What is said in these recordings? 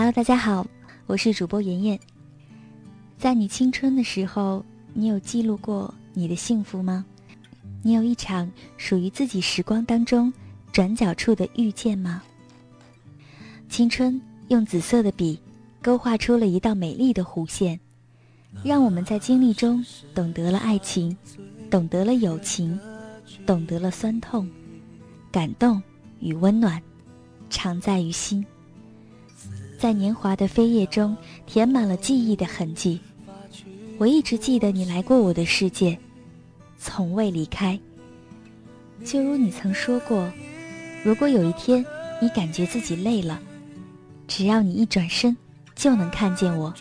Hello，大家好，我是主播妍妍。在你青春的时候，你有记录过你的幸福吗？你有一场属于自己时光当中转角处的遇见吗？青春用紫色的笔勾画出了一道美丽的弧线，让我们在经历中懂得了爱情，懂得了友情，懂得了酸痛、感动与温暖，常在于心。在年华的飞页中，填满了记忆的痕迹。我一直记得你来过我的世界，从未离开。就如你曾说过，如果有一天你感觉自己累了，只要你一转身，就能看见我。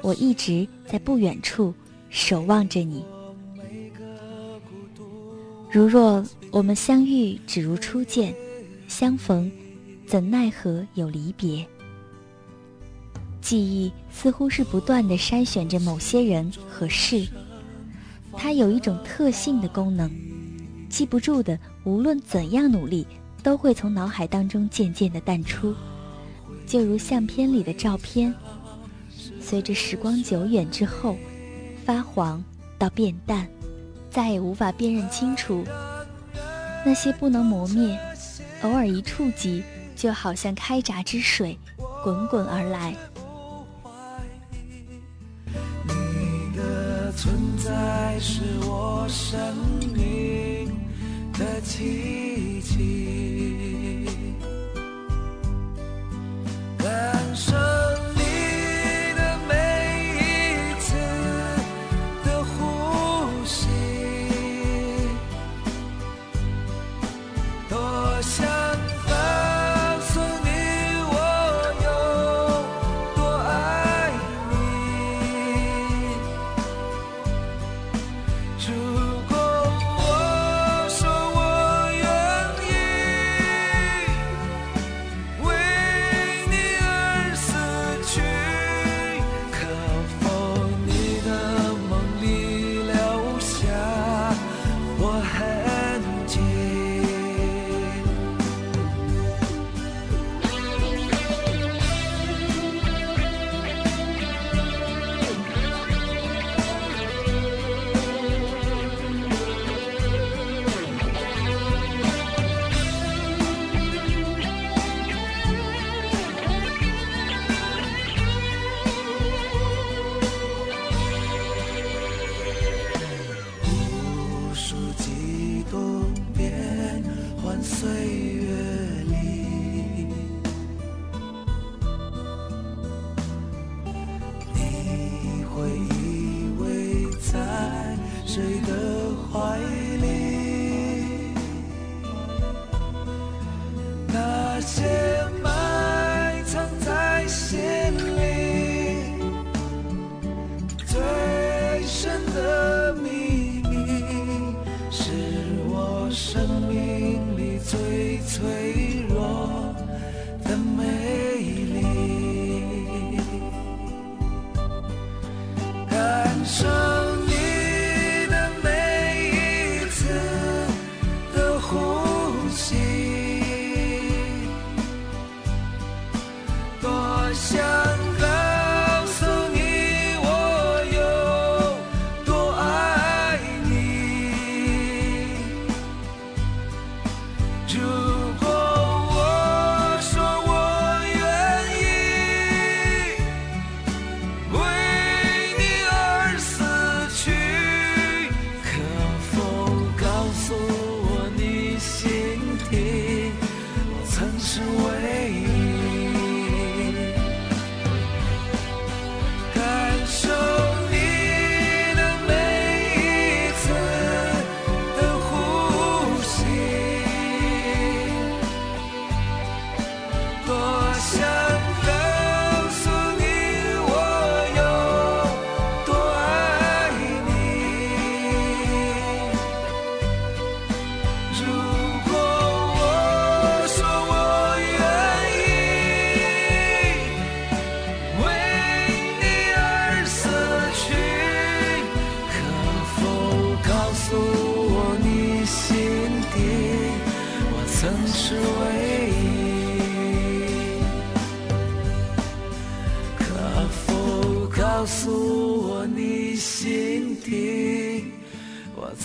我一直在不远处守望着你。如若我们相遇只如初见，相逢怎奈何有离别？记忆似乎是不断的筛选着某些人和事，它有一种特性的功能，记不住的，无论怎样努力，都会从脑海当中渐渐的淡出，就如相片里的照片，随着时光久远之后，发黄到变淡，再也无法辨认清楚。那些不能磨灭，偶尔一触及，就好像开闸之水，滚滚而来。是我生命的奇迹，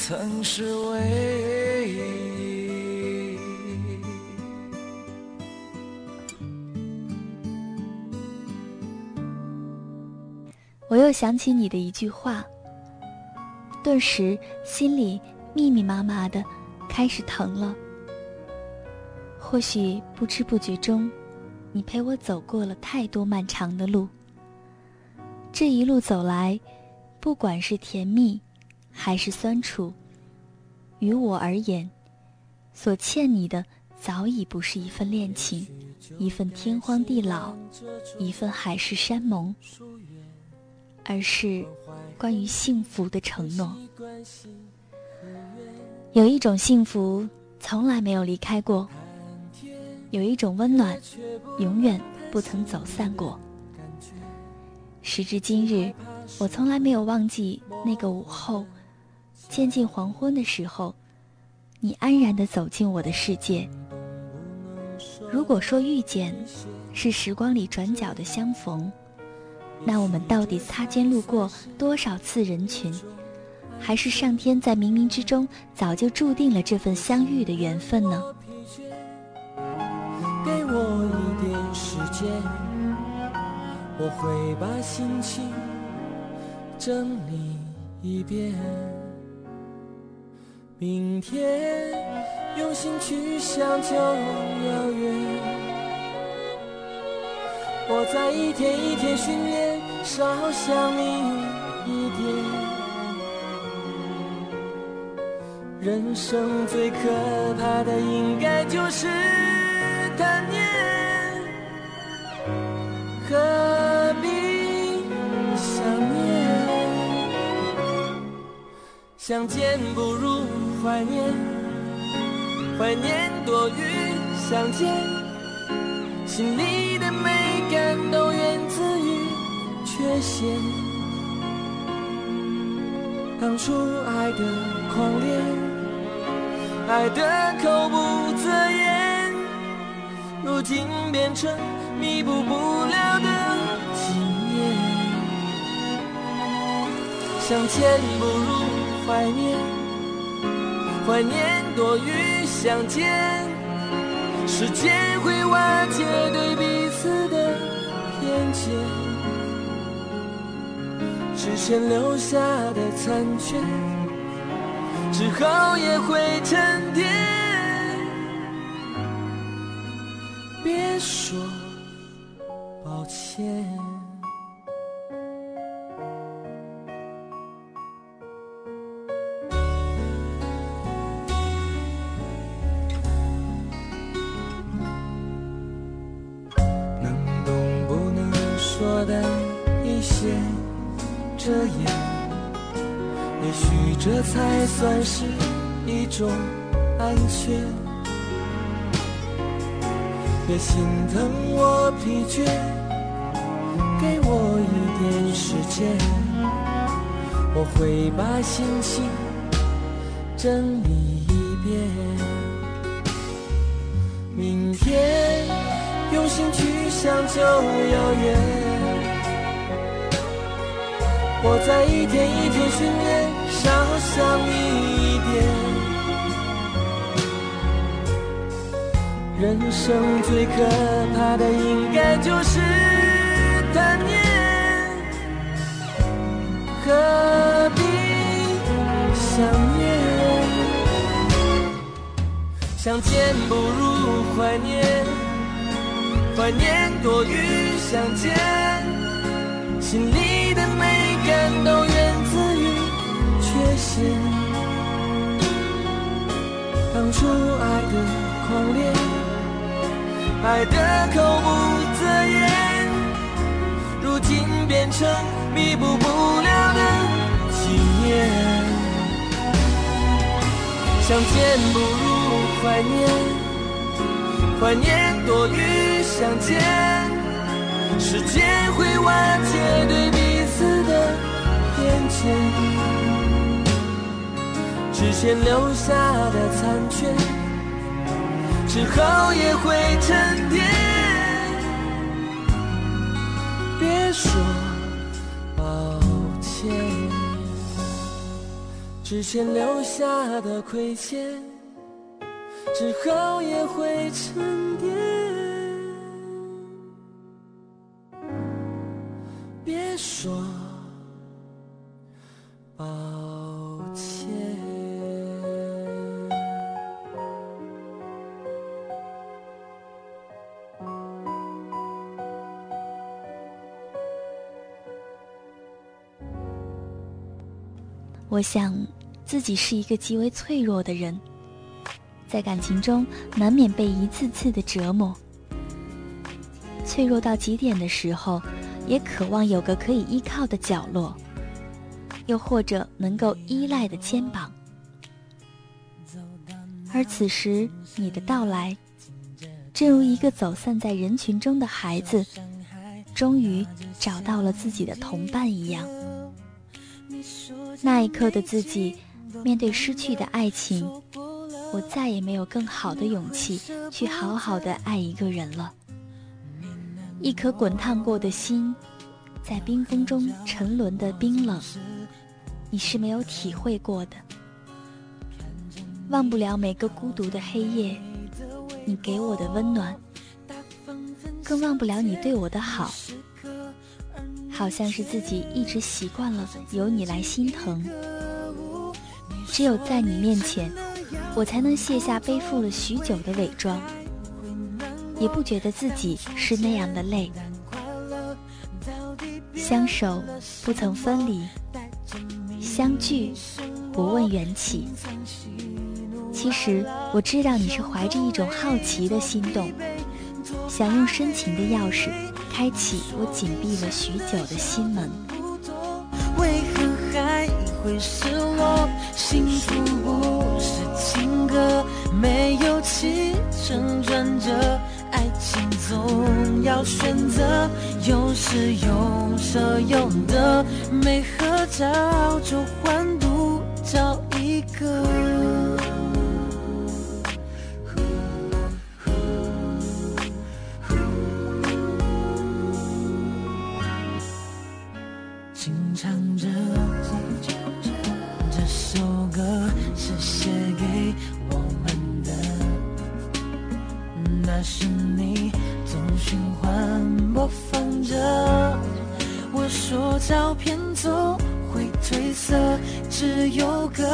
曾是唯一。我又想起你的一句话，顿时心里密密麻麻的开始疼了。或许不知不觉中，你陪我走过了太多漫长的路。这一路走来，不管是甜蜜，还是酸楚，于我而言，所欠你的早已不是一份恋情，一份天荒地老，一份海誓山盟。而是关于幸福的承诺。有一种幸福从来没有离开过，有一种温暖永远不曾走散过。时至今日，我从来没有忘记那个午后，渐近黄昏的时候，你安然地走进我的世界。如果说遇见是时光里转角的相逢。那我们到底擦肩路过多少次人群，还是上天在冥冥之中早就注定了这份相遇的缘分呢？给我一点时间，我会把心情整理一遍。明天用心去想就遥远。我在一天一天训练，少想你一点。人生最可怕的应该就是贪念，相见不如怀念，怀念多于相见，心里的美。感都源自于缺陷。当初爱的狂烈，爱的口不择言，如今变成弥补不了的纪念。相见不如怀念，怀念多于相见。时间会瓦解对彼此的偏见，之前留下的残缺，之后也会沉淀。别说抱歉。也算是一种安全。别心疼我疲倦，给我一点时间，我会把心情整理一遍。明天用心去想就遥远。我在一天一天训练。少想你一点，人生最可怕的应该就是贪念，何必想念？相见不如怀念，怀念多于相见，心里的美感都。缺陷，当初爱的狂烈，爱的口不择言，如今变成弥补不了的纪念。相见不如怀念，怀念多于相见，时间会瓦解对彼此的偏见。之前留下的残缺，之后也会沉淀。别说抱歉，之前留下的亏欠，之后也会沉淀。别说抱我想，自己是一个极为脆弱的人，在感情中难免被一次次的折磨。脆弱到极点的时候，也渴望有个可以依靠的角落，又或者能够依赖的肩膀。而此时，你的到来，正如一个走散在人群中的孩子，终于找到了自己的同伴一样。那一刻的自己，面对失去的爱情，我再也没有更好的勇气去好好的爱一个人了。一颗滚烫过的心，在冰封中沉沦的冰冷，你是没有体会过的。忘不了每个孤独的黑夜，你给我的温暖，更忘不了你对我的好。好像是自己一直习惯了由你来心疼，只有在你面前，我才能卸下背负了许久的伪装，也不觉得自己是那样的累。相守不曾分离，相聚不问缘起。其实我知道你是怀着一种好奇的心动，想用深情的钥匙。开启我紧闭了许久的心门。为何还会失落？幸福不是情歌，没有起承转折，爱情总要选择，有时有舍有得，没合照就换独角一个。唱着这首歌是写给我们的，那是你总循环播放着。我说照片总会褪色，只有歌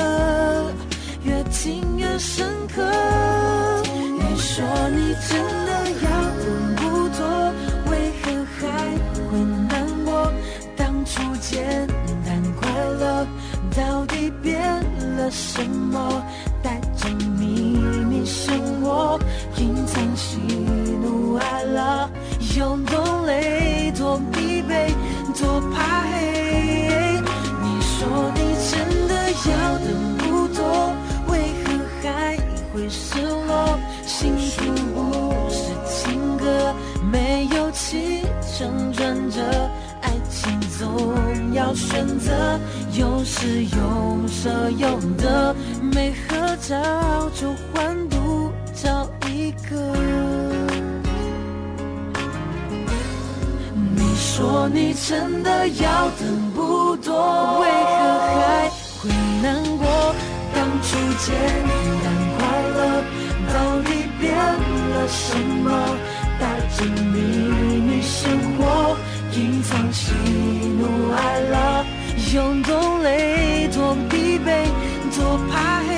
越听越深刻。你说你真的。什么？带着秘密生活，隐藏喜怒哀乐，有多累多疲惫。多怕黑，你说你真的要的不多，为何还会失落？幸福不是情歌，没有起承转折，爱情总要选择，有失有舍有得，没合照就换独角一个。你说你真的要等不多，为何还会难过？当初简单快乐，到底变了什么？带着秘密生活，藏喜怒哀乐，有多累多疲惫，多怕黑。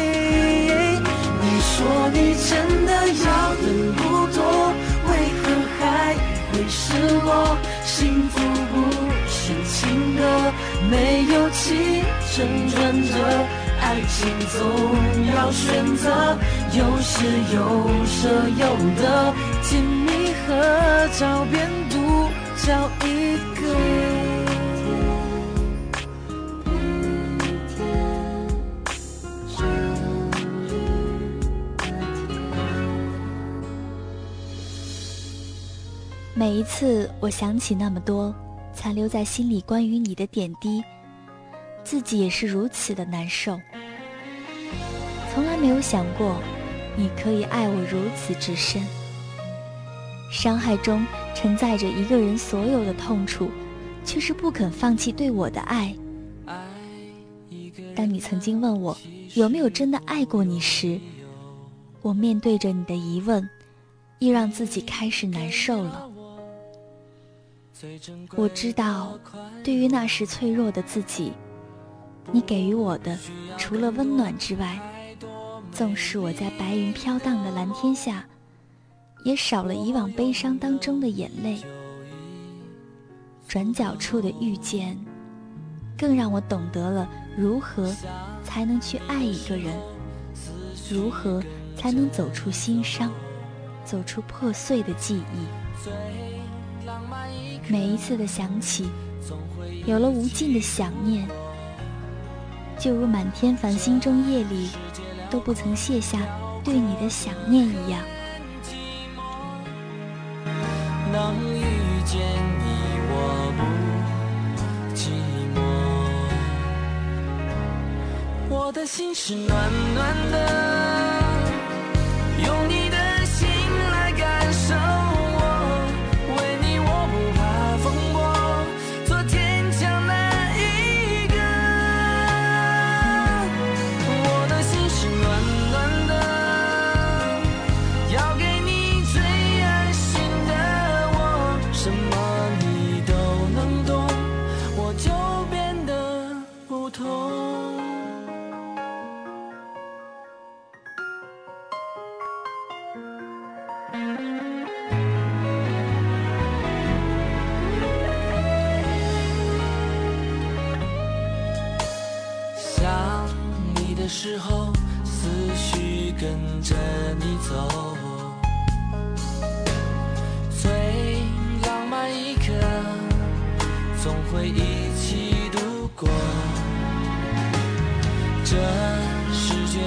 你说你真的要的不多，为何还会失落？幸福不是情歌，没有起承转折，爱情总要选择，有失有舍有得，甜蜜合照变找一个。每一次我想起那么多残留在心里关于你的点滴，自己也是如此的难受。从来没有想过，你可以爱我如此之深。伤害中承载着一个人所有的痛楚，却是不肯放弃对我的爱。当你曾经问我有没有真的爱过你时，我面对着你的疑问，亦让自己开始难受了。我知道，对于那时脆弱的自己，你给予我的除了温暖之外，纵使我在白云飘荡的蓝天下。也少了以往悲伤当中的眼泪。转角处的遇见，更让我懂得了如何才能去爱一个人，如何才能走出心伤，走出破碎的记忆。每一次的想起，有了无尽的想念，就如满天繁星中夜里都不曾卸下对你的想念一样。是暖暖的。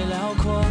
辽阔，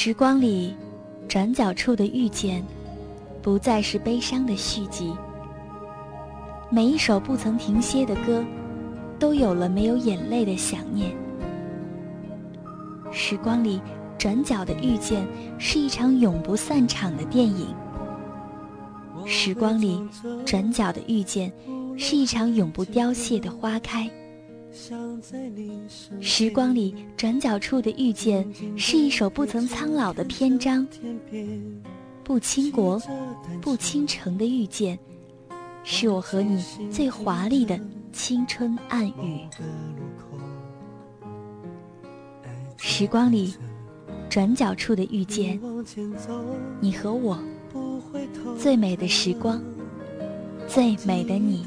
时光里，转角处的遇见，不再是悲伤的续集。每一首不曾停歇的歌，都有了没有眼泪的想念。时光里，转角的遇见，是一场永不散场的电影。时光里，转角的遇见，是一场永不凋谢的花开。时光里，转角处的遇见，是一首不曾苍老的篇章。不倾国，不倾城的遇见，是我和你最华丽的青春暗语。时光里，转角处的遇见，你和我最美的时光，最美的你。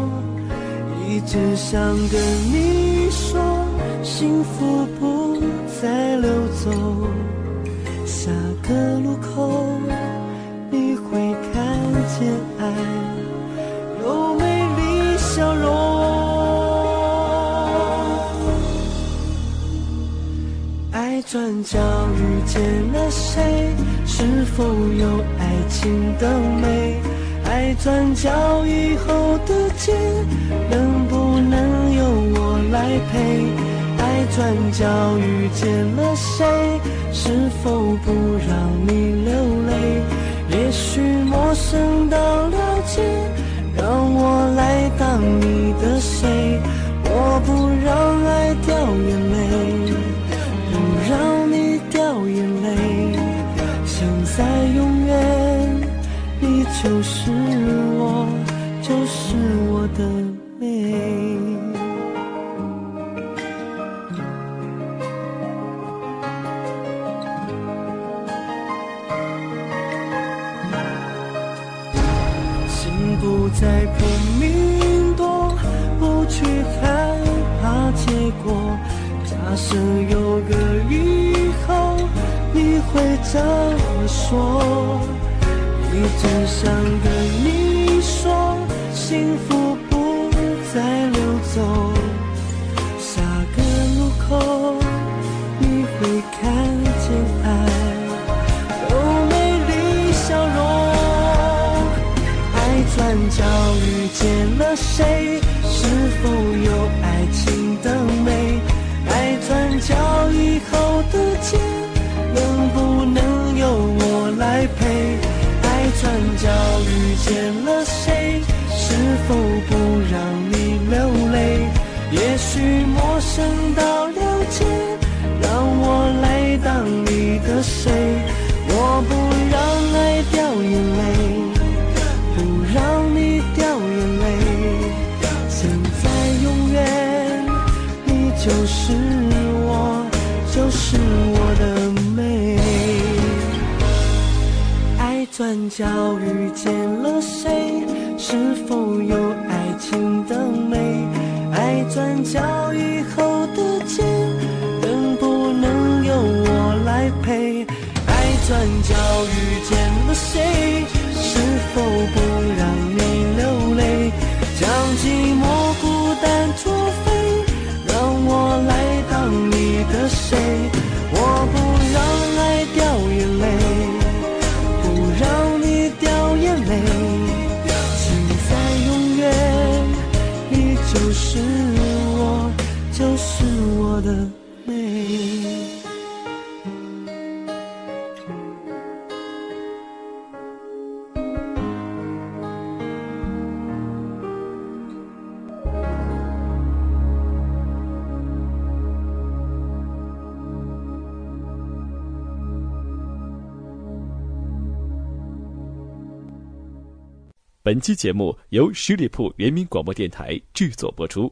只想跟你说，幸福不再溜走。下个路口，你会看见爱有美丽笑容。爱转角遇见了谁？是否有爱情的美？爱转角以后的街，能不能由我来陪？爱转角遇见了谁？是否不让你流泪？也许陌生到说？一直想跟你说，幸福不再溜走。下个路口，你会看见爱有美丽笑容。爱转角遇见了谁？是否有爱情的美？爱转角见了谁？是否不让你流泪？也许陌生到的美。本期节目由十里铺人民广播电台制作播出。